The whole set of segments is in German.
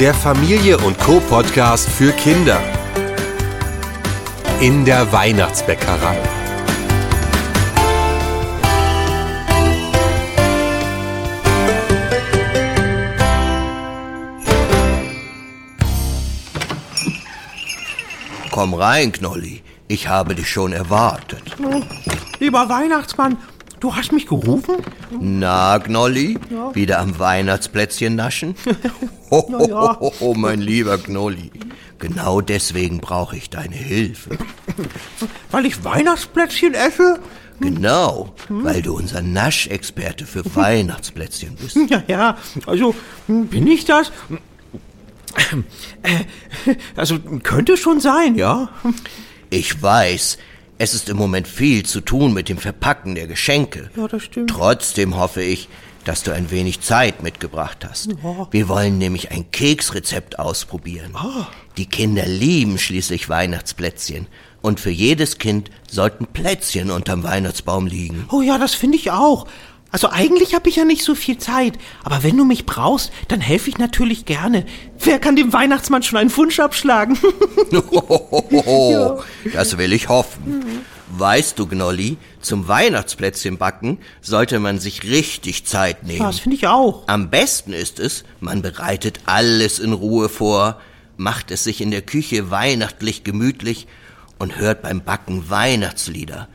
Der Familie und Co Podcast für Kinder. In der Weihnachtsbäckerei. Komm rein, Knolli. Ich habe dich schon erwartet. Lieber Weihnachtsmann, du hast mich gerufen? Na, Knolli? Wieder am Weihnachtsplätzchen naschen? Ho, ho, ja. ho, ho, mein lieber Knolli. Genau deswegen brauche ich deine Hilfe. Weil ich Weihnachtsplätzchen esse? Genau, weil du unser Naschexperte für Weihnachtsplätzchen bist. Ja, ja, also hm, bin ich das? Äh, Also könnte schon sein, ja. Ich weiß, es ist im Moment viel zu tun mit dem Verpacken der Geschenke. Ja, das stimmt. Trotzdem hoffe ich, dass du ein wenig Zeit mitgebracht hast. Ja. Wir wollen nämlich ein Keksrezept ausprobieren. Ah. Die Kinder lieben schließlich Weihnachtsplätzchen. Und für jedes Kind sollten Plätzchen unterm Weihnachtsbaum liegen. Oh ja, das finde ich auch. Also eigentlich habe ich ja nicht so viel Zeit, aber wenn du mich brauchst, dann helfe ich natürlich gerne. Wer kann dem Weihnachtsmann schon einen Wunsch abschlagen? Hohoho, das will ich hoffen. Weißt du, Gnolli, zum Weihnachtsplätzchen backen sollte man sich richtig Zeit Ja, nehmen. das finde ich auch. Am besten ist es, man bereitet alles in Ruhe vor, macht es sich in der Küche weihnachtlich gemütlich und hört beim Backen Weihnachtslieder.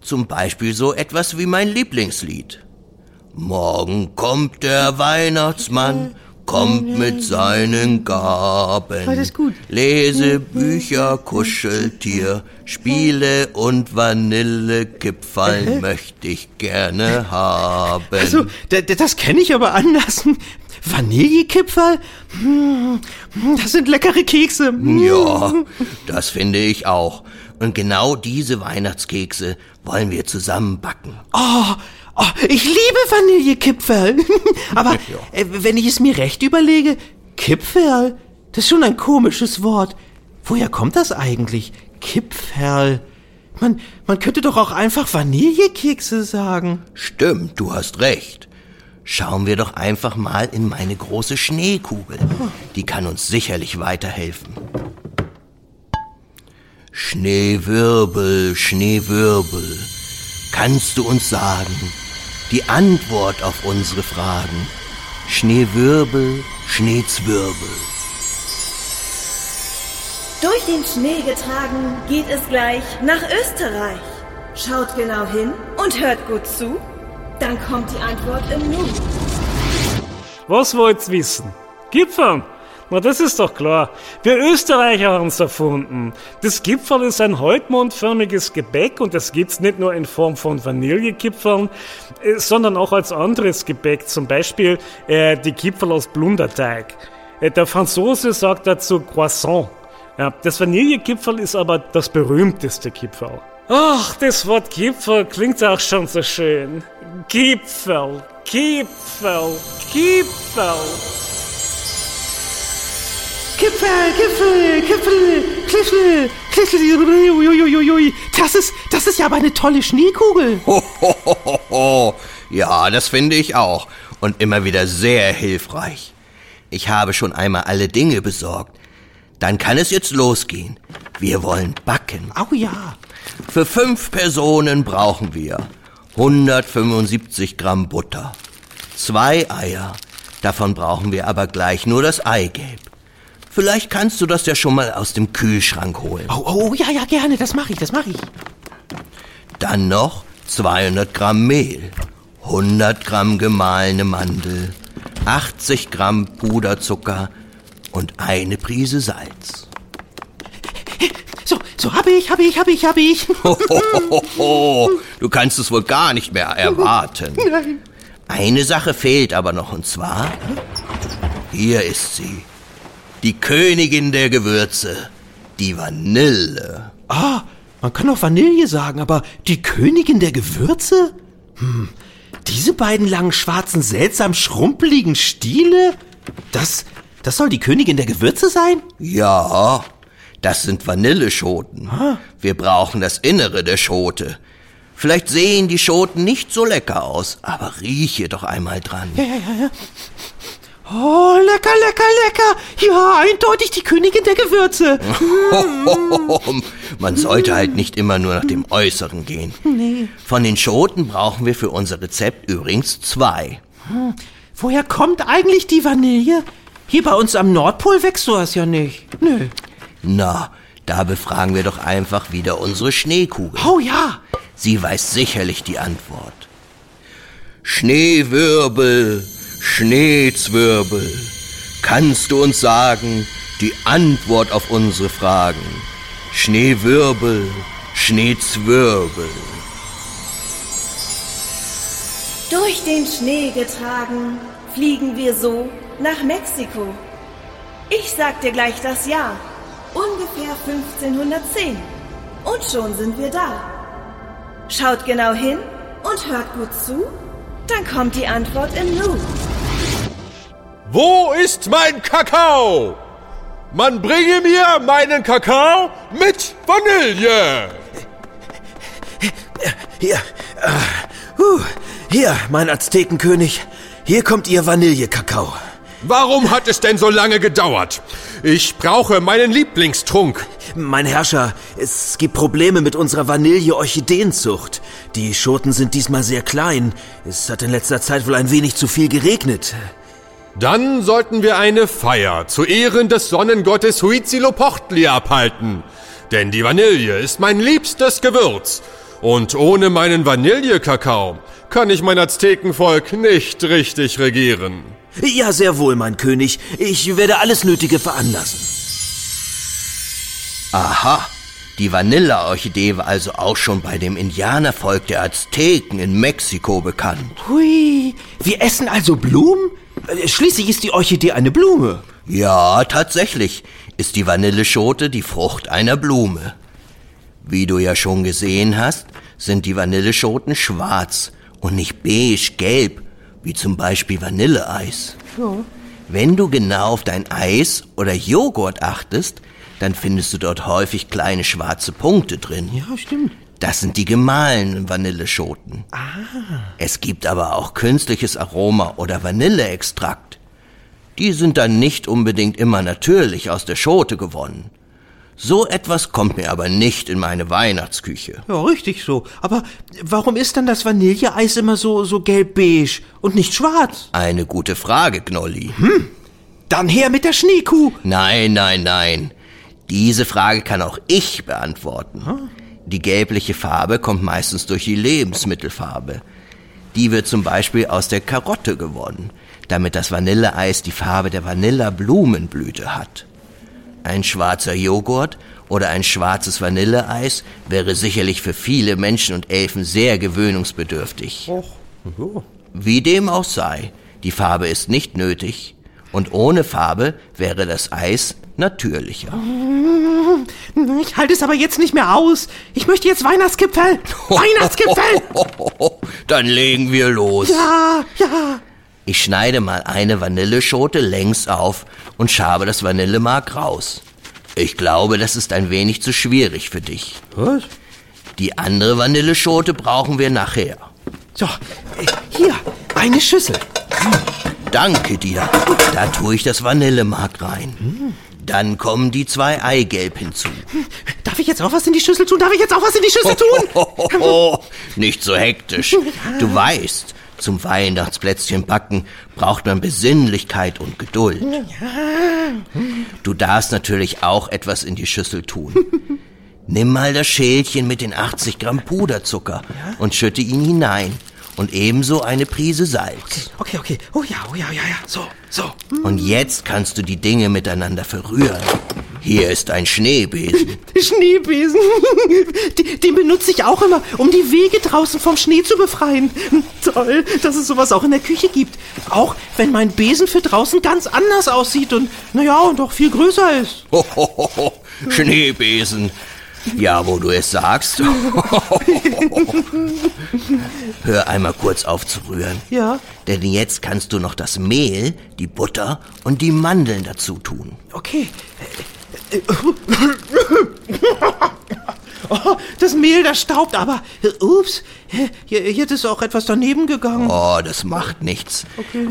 Zum Beispiel so etwas wie mein Lieblingslied. Morgen kommt der Weihnachtsmann, kommt mit seinen Gaben. Das ist gut. Lese Bücher, Kuscheltier, Spiele und Vanillekipferl möchte ich gerne haben. Also, das kenne ich aber anders. Vanillekipferl? Hm, Das sind leckere Kekse. Hm. Ja, das finde ich auch. Und genau diese Weihnachtskekse wollen wir zusammen backen. Oh, oh, ich liebe Vanillekipferl. Aber äh, wenn ich es mir recht überlege, Kipferl, das ist schon ein komisches Wort. Woher kommt das eigentlich? Kipferl. Man, man könnte doch auch einfach Vanillekekse sagen. Stimmt, du hast recht. Schauen wir doch einfach mal in meine große Schneekugel. Die kann uns sicherlich weiterhelfen. Schneewirbel, Schneewirbel. Kannst du uns sagen, die Antwort auf unsere Fragen? Schneewirbel, Schneezwirbel. Durch den Schnee getragen geht es gleich nach Österreich. Schaut genau hin und hört gut zu. Dann kommt die Antwort im Nu. Was wollt's wissen? Gipfeln? Na, das ist doch klar. Wir Österreicher haben's erfunden. Das Gipfel ist ein halbmondförmiges Gebäck und das gibt's nicht nur in Form von Vanillekipfeln, äh, sondern auch als anderes Gebäck, zum Beispiel äh, die Kipferl aus Blunderteig. Äh, der Franzose sagt dazu Croissant. Ja, das Vanillekipferl ist aber das berühmteste Kipferl. Ach, das Wort Gipfel klingt auch schon so schön. Gipfel, Gipfel, Gipfel. Gipfel, Kliffel, Kliffel, uiuiuiui. Das ist, das ist ja aber eine tolle Schneekugel. Hohohoho. Ja, das finde ich auch. Und immer wieder sehr hilfreich. Ich habe schon einmal alle Dinge besorgt. Dann kann es jetzt losgehen. Wir wollen backen. Au ja. Für fünf Personen brauchen wir 175 Gramm Butter, zwei Eier. Davon brauchen wir aber gleich nur das Eigelb. Vielleicht kannst du das ja schon mal aus dem Kühlschrank holen. Oh, oh, ja, ja, gerne, das mache ich, das mache ich. Dann noch 200 Gramm Mehl, 100 Gramm gemahlene Mandel, 80 Gramm Puderzucker und eine Prise Salz. So, so, hab ich, hab ich, hab ich, hab ich. Hohohoho, du kannst es wohl gar nicht mehr erwarten. Nein. Eine Sache fehlt aber noch, und zwar, hier ist sie, die Königin der Gewürze, die Vanille. Ah, man kann auch Vanille sagen, aber die Königin der Gewürze? Hm, diese beiden langen, schwarzen, seltsam schrumpeligen Stiele? Das, das soll die Königin der Gewürze sein? Ja, das sind Vanilleschoten. Wir brauchen das Innere der Schote. Vielleicht sehen die Schoten nicht so lecker aus, aber rieche doch einmal dran. Ja, ja, ja, ja. Oh, lecker, lecker, lecker. Ja, eindeutig die Königin der Gewürze. Man sollte halt nicht immer nur nach dem Äußeren gehen. Nee. Von den Schoten brauchen wir für unser Rezept übrigens zwei. Hm. Woher kommt eigentlich die Vanille? Hier bei uns am Nordpol wächst sowas ja nicht. Nö. Na, da befragen wir doch einfach wieder unsere Schneekugel. Oh ja. Sie weiß sicherlich die Antwort. Schneewirbel, Schneezwirbel, kannst du uns sagen die Antwort auf unsere Fragen? Schneewirbel, Schneezwirbel. Durch den Schnee getragen, fliegen wir so nach Mexiko. Ich sag dir gleich das Jahr. Ungefähr 1510. Und schon sind wir da. Schaut genau hin und hört gut zu, dann kommt die Antwort im Nu. Wo ist mein Kakao? Man bringe mir meinen Kakao mit Vanille. Hier, uh, uh, hier, mein Aztekenkönig. Hier kommt Ihr Vanillekakao. Warum hat es denn so lange gedauert? Ich brauche meinen Lieblingstrunk. Mein Herrscher, es gibt Probleme mit unserer Vanille-Orchideenzucht. Die Schoten sind diesmal sehr klein. Es hat in letzter Zeit wohl ein wenig zu viel geregnet. Dann sollten wir eine Feier zu Ehren des Sonnengottes Huitzilopochtli abhalten. Denn die Vanille ist mein liebstes Gewürz. Und ohne meinen Vanillekakao kann ich mein Aztekenvolk nicht richtig regieren. Ja, sehr wohl, mein König. Ich werde alles Nötige veranlassen. Aha, die Vanilleorchidee war also auch schon bei dem Indianervolk der Azteken in Mexiko bekannt. Hui, wir essen also Blumen? Schließlich ist die Orchidee eine Blume. Ja, tatsächlich ist die Vanilleschote die Frucht einer Blume. Wie du ja schon gesehen hast, sind die Vanilleschoten schwarz und nicht beige-gelb, wie zum Beispiel Vanilleeis. Ja. Wenn du genau auf dein Eis oder Joghurt achtest, dann findest du dort häufig kleine schwarze Punkte drin. Ja, stimmt. Das sind die gemahlenen Vanilleschoten. Ah. Es gibt aber auch künstliches Aroma oder Vanilleextrakt. Die sind dann nicht unbedingt immer natürlich aus der Schote gewonnen. So etwas kommt mir aber nicht in meine Weihnachtsküche. Ja, richtig so. Aber warum ist dann das Vanilleeis immer so, so gelb-beige und nicht schwarz? Eine gute Frage, Gnolli. Hm. Dann her mit der Schneekuh. Nein, nein, nein. Diese Frage kann auch ich beantworten. Hm? Die gelbliche Farbe kommt meistens durch die Lebensmittelfarbe. Die wird zum Beispiel aus der Karotte gewonnen, damit das Vanilleeis die Farbe der Vanillablumenblüte hat. Ein schwarzer Joghurt oder ein schwarzes Vanilleeis wäre sicherlich für viele Menschen und Elfen sehr gewöhnungsbedürftig. Wie dem auch sei, die Farbe ist nicht nötig und ohne Farbe wäre das Eis natürlicher. Ich halte es aber jetzt nicht mehr aus. Ich möchte jetzt Weihnachtskipferl. Weihnachtskipferl! Dann legen wir los. Ja, ja. Ich schneide mal eine Vanilleschote längs auf und schabe das Vanillemark raus. Ich glaube, das ist ein wenig zu schwierig für dich. Was? Die andere Vanilleschote brauchen wir nachher. So, hier, eine Schüssel. Danke dir. Da tue ich das Vanillemark rein. Dann kommen die zwei Eigelb hinzu. Darf ich jetzt auch was in die Schüssel tun? Darf ich jetzt auch was in die Schüssel tun? Nicht so hektisch. Du weißt, zum Weihnachtsplätzchen backen braucht man Besinnlichkeit und Geduld. Du darfst natürlich auch etwas in die Schüssel tun. Nimm mal das Schälchen mit den 80 Gramm Puderzucker und schütte ihn hinein. Und ebenso eine Prise Salz. Okay, okay, okay. Oh ja, oh ja, ja, ja. So, so. Und jetzt kannst du die Dinge miteinander verrühren. Hier ist ein Schneebesen. Schneebesen? Den benutze ich auch immer, um die Wege draußen vom Schnee zu befreien. Toll, dass es sowas auch in der Küche gibt. Auch wenn mein Besen für draußen ganz anders aussieht und, naja, und auch viel größer ist. Hohoho, Schneebesen. Ja, wo du es sagst. Hör einmal kurz auf zu rühren. Ja. Denn jetzt kannst du noch das Mehl, die Butter und die Mandeln dazu tun. Okay. Oh, das Mehl, das staubt, aber äh, ups, hier, ist auch etwas daneben gegangen. Oh, das macht nichts.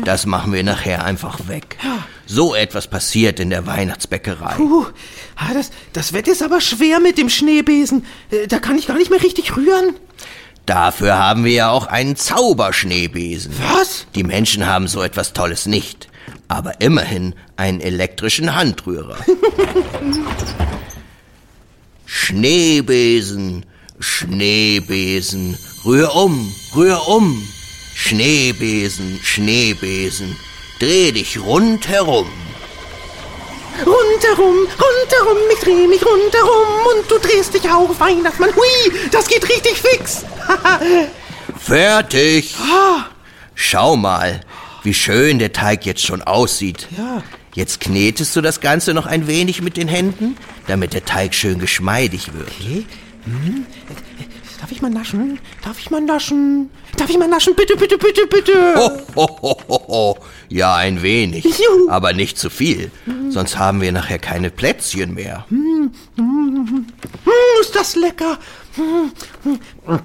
Das machen wir nachher einfach weg. So etwas passiert in der Weihnachtsbäckerei. Puh, ah, das, das Wetter ist aber schwer mit dem Schneebesen. Äh, Da kann ich gar nicht mehr richtig rühren. Dafür haben wir ja auch einen Zauberschneebesen. Was? Die Menschen haben so etwas Tolles nicht, aber immerhin einen elektrischen Handrührer. Schneebesen, Schneebesen, rühr um, rühr um. Schneebesen, Schneebesen, dreh dich rundherum. Rundherum, rundherum, ich dreh mich rundherum und du drehst dich auch, Weihnachtsmann. Hui, das geht richtig fix. Fertig. Schau mal, wie schön der Teig jetzt schon aussieht. Ja. Jetzt knetest du das Ganze noch ein wenig mit den Händen, damit der Teig schön geschmeidig wird. Okay. Hm. Darf ich mal naschen? Darf ich mal naschen? Darf ich mal naschen? Bitte, bitte, bitte, bitte. Ho, ho, ho, ho. Ja, ein wenig, Juhu. aber nicht zu viel. Sonst haben wir nachher keine Plätzchen mehr. Hm, ist das lecker. Hm, hm.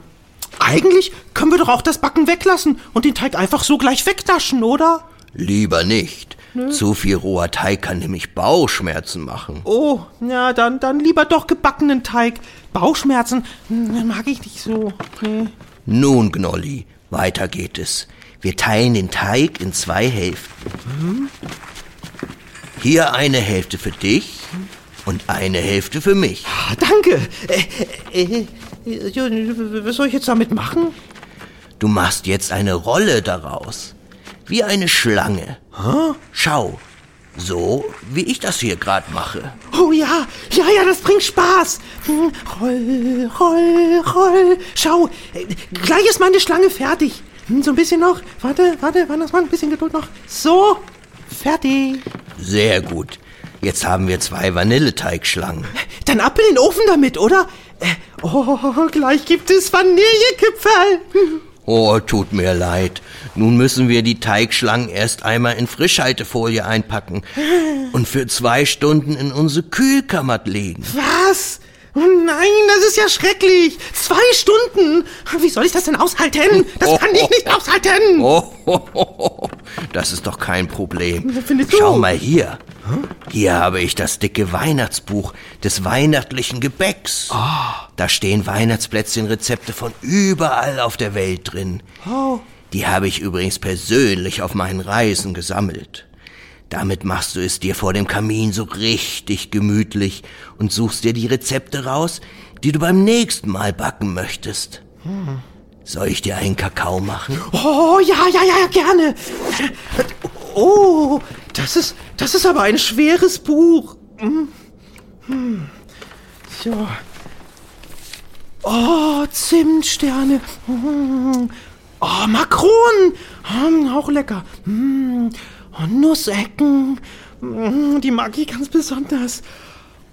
Eigentlich können wir doch auch das Backen weglassen und den Teig einfach so gleich wegnaschen, oder? Lieber nicht. Zu viel roher Teig kann nämlich Bauchschmerzen machen. Oh, ja, dann, dann lieber doch gebackenen Teig. Bauchschmerzen hm, mag ich nicht so. Nee. Nun, Gnolli, weiter geht es. Wir teilen den Teig in zwei Hälften. Hier eine Hälfte für dich und eine Hälfte für mich. Ah, danke. Äh, äh, äh, was soll ich jetzt damit machen? Du machst jetzt eine Rolle daraus. Wie eine Schlange. Schau. So, wie ich das hier gerade mache. Oh ja, ja, ja, das bringt Spaß. Hm, Roll, roll, roll. Schau, gleich ist meine Schlange fertig. Hm, So ein bisschen noch. Warte, warte, Weihnachtsmann, ein bisschen Geduld noch. So, fertig. Sehr gut. Jetzt haben wir zwei Vanilleteigschlangen. Dann ab in den Ofen damit, oder? Äh, oh, gleich gibt es Vanillekipferl. Oh, tut mir leid. Nun müssen wir die Teigschlangen erst einmal in Frischhaltefolie einpacken und für zwei Stunden in unsere Kühlkammer legen. Was? Oh nein, das ist ja schrecklich. Zwei Stunden. Wie soll ich das denn aushalten? Das kann ich nicht aushalten. Oh, das ist doch kein Problem. Schau mal hier. Hier habe ich das dicke Weihnachtsbuch des weihnachtlichen Gebäcks. Da stehen Weihnachtsplätzchenrezepte von überall auf der Welt drin. Die habe ich übrigens persönlich auf meinen Reisen gesammelt. Damit machst du es dir vor dem Kamin so richtig gemütlich und suchst dir die Rezepte raus, die du beim nächsten Mal backen möchtest. Soll ich dir einen Kakao machen? Oh, ja, ja, ja, gerne. Oh, das ist, das ist aber ein schweres Buch. Hm. Hm. So. Oh, Zimtsterne. Hm. Oh, Makronen. Hm, auch lecker. Hm. Oh, Nussecken. Hm, die mag ich ganz besonders.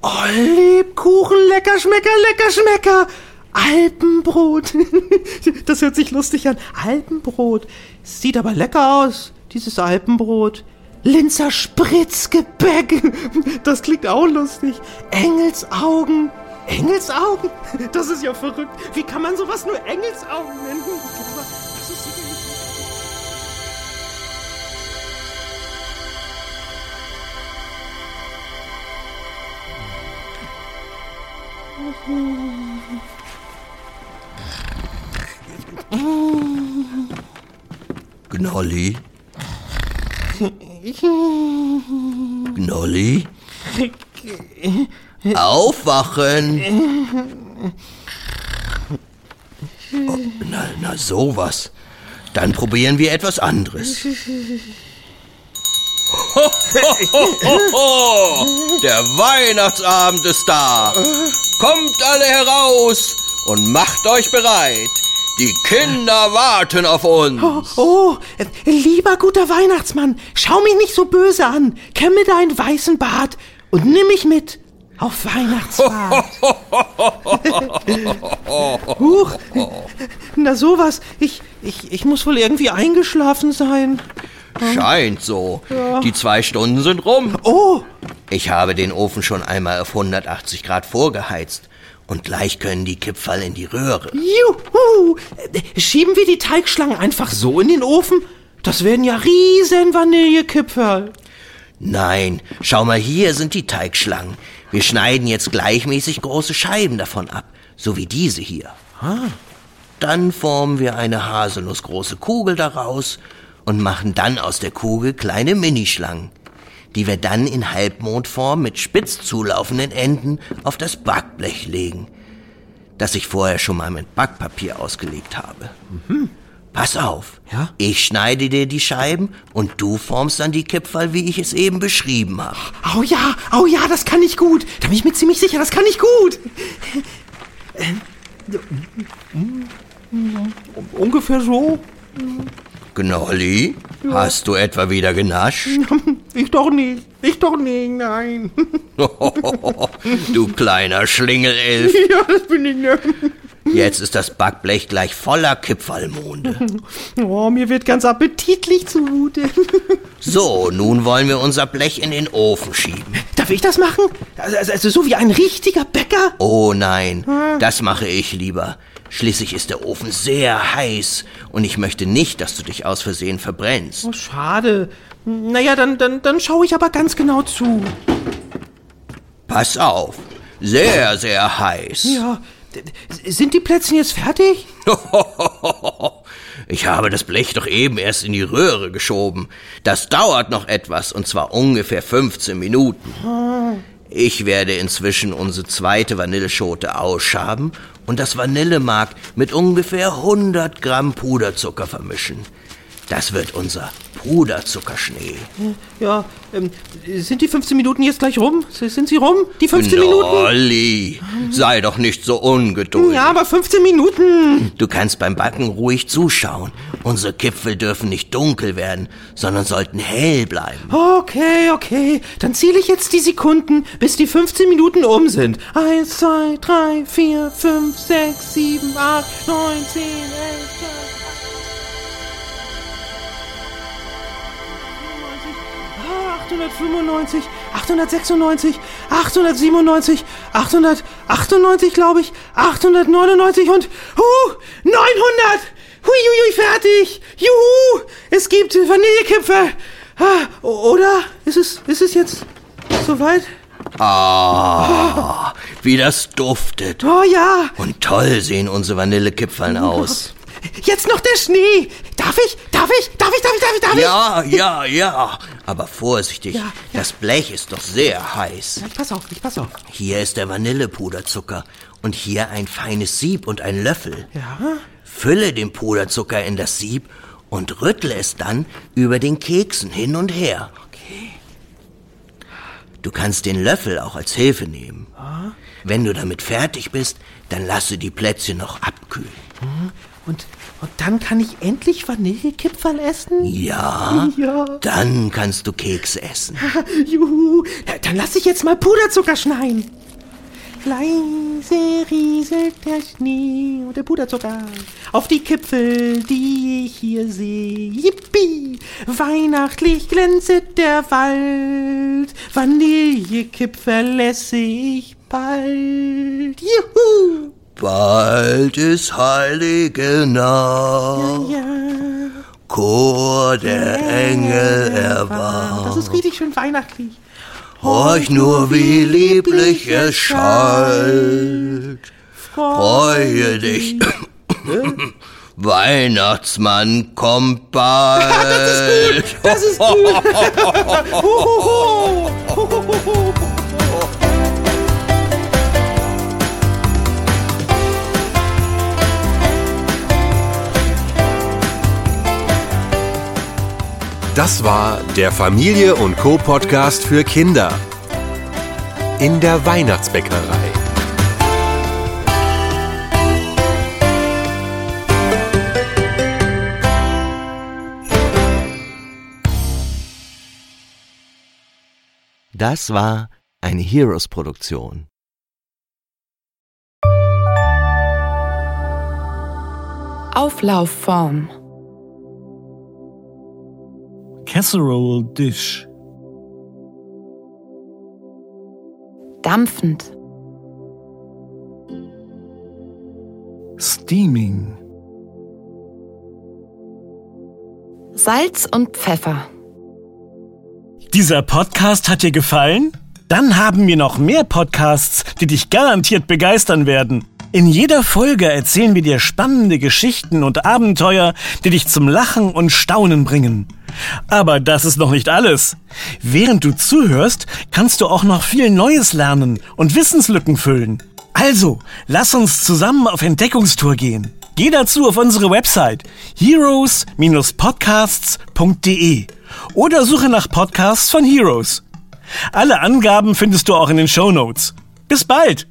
Oh, Lebkuchen, lecker, schmecker, lecker, schmecker. Alpenbrot. Das hört sich lustig an. Alpenbrot. Sieht aber lecker aus, dieses Alpenbrot. Linzer Spritzgebäck. Das klingt auch lustig. Engelsaugen. Engelsaugen? Das ist ja verrückt. Wie kann man sowas nur Engelsaugen nennen? Gnolli? Gnolli? Aufwachen! Oh, na, na sowas. Dann probieren wir etwas anderes. Hohohoho! Der Weihnachtsabend ist da! Kommt alle heraus und macht euch bereit! Die Kinder warten auf uns! Oh, äh, lieber guter Weihnachtsmann, schau mich nicht so böse an. Kämme deinen weißen Bart und nimm mich mit auf Weihnachtsfahrt. Huch, na sowas. Ich, ich, ich muss wohl irgendwie eingeschlafen sein. Scheint so. Die zwei Stunden sind rum. Oh, Ich habe den Ofen schon einmal auf 180 Grad vorgeheizt. Und gleich können die Kipferl in die Röhre. Juhu! Schieben wir die Teigschlangen einfach so in den Ofen? Das werden ja riesen Vanillekipferl. Nein, schau mal, hier sind die Teigschlangen. Wir schneiden jetzt gleichmäßig große Scheiben davon ab, so wie diese hier. Dann formen wir eine haselnussgroße Kugel daraus und machen dann aus der Kugel kleine Minischlangen, die wir dann in Halbmondform mit spitz zulaufenden Enden auf das Backblech legen, das ich vorher schon mal mit Backpapier ausgelegt habe. Pass auf, Ja? ich schneide dir die Scheiben und du formst dann die Kipferl, wie ich es eben beschrieben habe. Oh ja, oh ja, das kann ich gut. Da bin ich mir ziemlich sicher, das kann ich gut. Ungefähr so. Gnolli, hast du etwa wieder genascht? Ich doch nicht. Ich doch nicht, nein. du kleiner Schlingelelf. Ja, das bin ich nicht. Jetzt ist das Backblech gleich voller Kipferlmonde. Oh, mir wird ganz appetitlich zumute. So, nun wollen wir unser Blech in den Ofen schieben. Darf ich das machen? Also, also so wie ein richtiger Bäcker? Oh nein, das mache ich lieber. Schließlich ist der Ofen sehr heiß und ich möchte nicht, dass du dich aus Versehen verbrennst. Oh, schade. Naja, dann, dann, dann schaue ich aber ganz genau zu. Pass auf, sehr, sehr heiß. Ja, sind die Plätzchen jetzt fertig? Ich habe das Blech doch eben erst in die Röhre geschoben. Das dauert noch etwas, und zwar ungefähr 15 Minuten. Ich werde inzwischen unsere zweite Vanilleschote ausschaben und das Vanillemark mit ungefähr 100 Gramm Puderzucker vermischen. Das wird unser Puderzuckerschnee. Ja, ähm, sind die 15 Minuten jetzt gleich rum? Sind sie rum? Die 15 Minuten? Olli, sei doch nicht so ungeduldig. Ja, aber 15 Minuten. Du kannst beim Backen ruhig zuschauen. Unsere Gipfel dürfen nicht dunkel werden, sondern sollten hell bleiben. Okay, okay. Dann zähle ich jetzt die Sekunden, bis die 15 Minuten um sind. Eins, zwei, drei, vier, fünf, sechs, sieben, acht, neun, zehn, elf, zwölf. 895, 896, 897, 898, glaube ich, 899 und huh, 900! Huiuiui, fertig! Juhu! Es gibt Vanillekipferl! Ah, Oder? Ist es, ist es jetzt soweit? Ah, wie das duftet. Oh ja! Und toll sehen unsere Vanillekipferln aus. Jetzt noch der Schnee! Darf ich? Darf ich? Darf ich? Darf ich? Darf ich? Darf ich? Ja, ja, ja. Aber vorsichtig, Ja, ja. das Blech ist doch sehr heiß. Ich pass auf, ich pass auf. Hier ist der Vanillepuderzucker und hier ein feines Sieb und ein Löffel. Ja? Fülle den Puderzucker in das Sieb und rüttle es dann über den Keksen hin und her. Okay. Du kannst den Löffel auch als Hilfe nehmen. Wenn du damit fertig bist, dann lasse die Plätzchen noch abkühlen. Und, und dann kann ich endlich Vanillekipferl essen? Ja, Ja. dann kannst du Kekse essen. Juhu, Ja, dann lass ich jetzt mal Puderzucker schneien. Leise rieselt der Schnee und der Puderzucker auf die Kipfel, die ich hier sehe. Yippie! Weihnachtlich glänzet der Wald, Vanillekipferl esse ich bald. Juhu! Bald ist heilige Nacht, Ja, Chor der Engel das erwacht. ist richtig schön weihnachtlich. Horch nur, wie lieblich es schallt. Freue dich. Weihnachtsmann kommt bald. Das ist gut. Hohoho. Hohoho. Das war der Familie und Co Podcast für Kinder. In der Weihnachtsbäckerei. Das war eine Heroes-Produktion. Auflaufform. Casserole Dish. Dampfend. Steaming. Salz und Pfeffer. Dieser Podcast hat dir gefallen? Dann haben wir noch mehr Podcasts, die dich garantiert begeistern werden. In jeder Folge erzählen wir dir spannende Geschichten und Abenteuer, die dich zum Lachen und Staunen bringen. Aber das ist noch nicht alles. Während du zuhörst, kannst du auch noch viel Neues lernen und Wissenslücken füllen. Also, lass uns zusammen auf Entdeckungstour gehen. Geh dazu auf unsere Website heroes-podcasts.de oder suche nach Podcasts von Heroes. Alle Angaben findest du auch in den Show Notes. Bis bald!